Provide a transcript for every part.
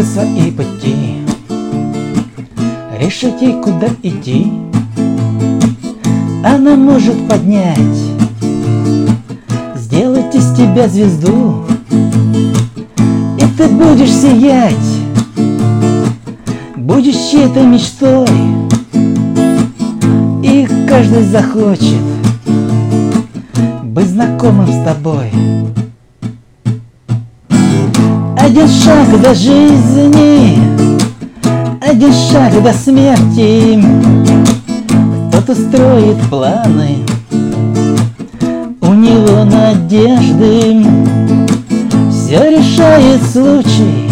бы свои пути Решить куда идти. Она может поднять Сделать из тебя звезду. И ты будешь сиять Будешь чьей-то мечтой. И каждый захочет Быть знакомым с тобой один шаг до жизни, один шаг до смерти. Кто-то строит планы, у него надежды. Все решает случай,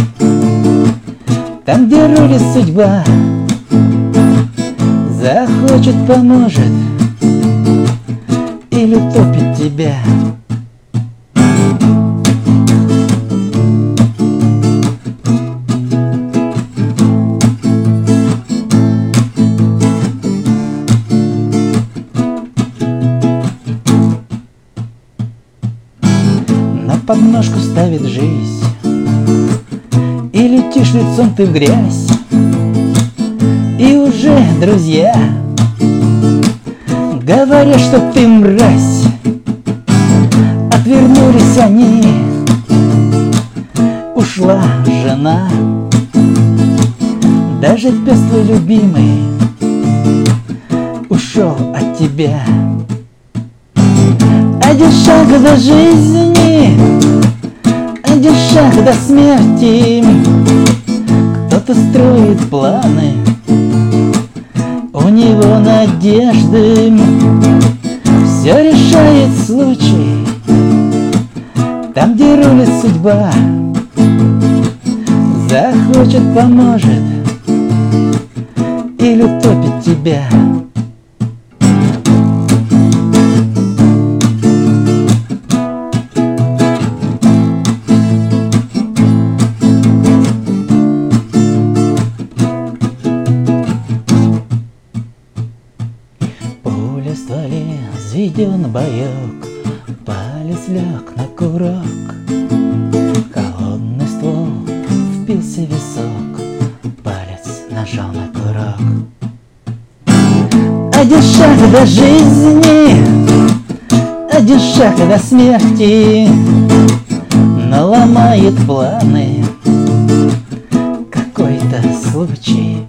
там, где рулит судьба. Захочет, поможет или топит тебя. Подножку ставит жизнь. И летишь лицом ты в грязь. И уже друзья Говорят, что ты мразь. Отвернулись они. Ушла жена. Даже пес твой любимый Ушел от тебя. Один шаг до жизни, шаг до смерти. Кто-то строит планы, у него надежды. Все решает случай, там, где рулит судьба. Захочет, поможет или топит тебя. Взведен боек, Палец лег на курок. Холодный ствол впился в висок, Палец нажал на курок. Один шаг до жизни, один шаг до смерти, Но ломает планы какой-то случай.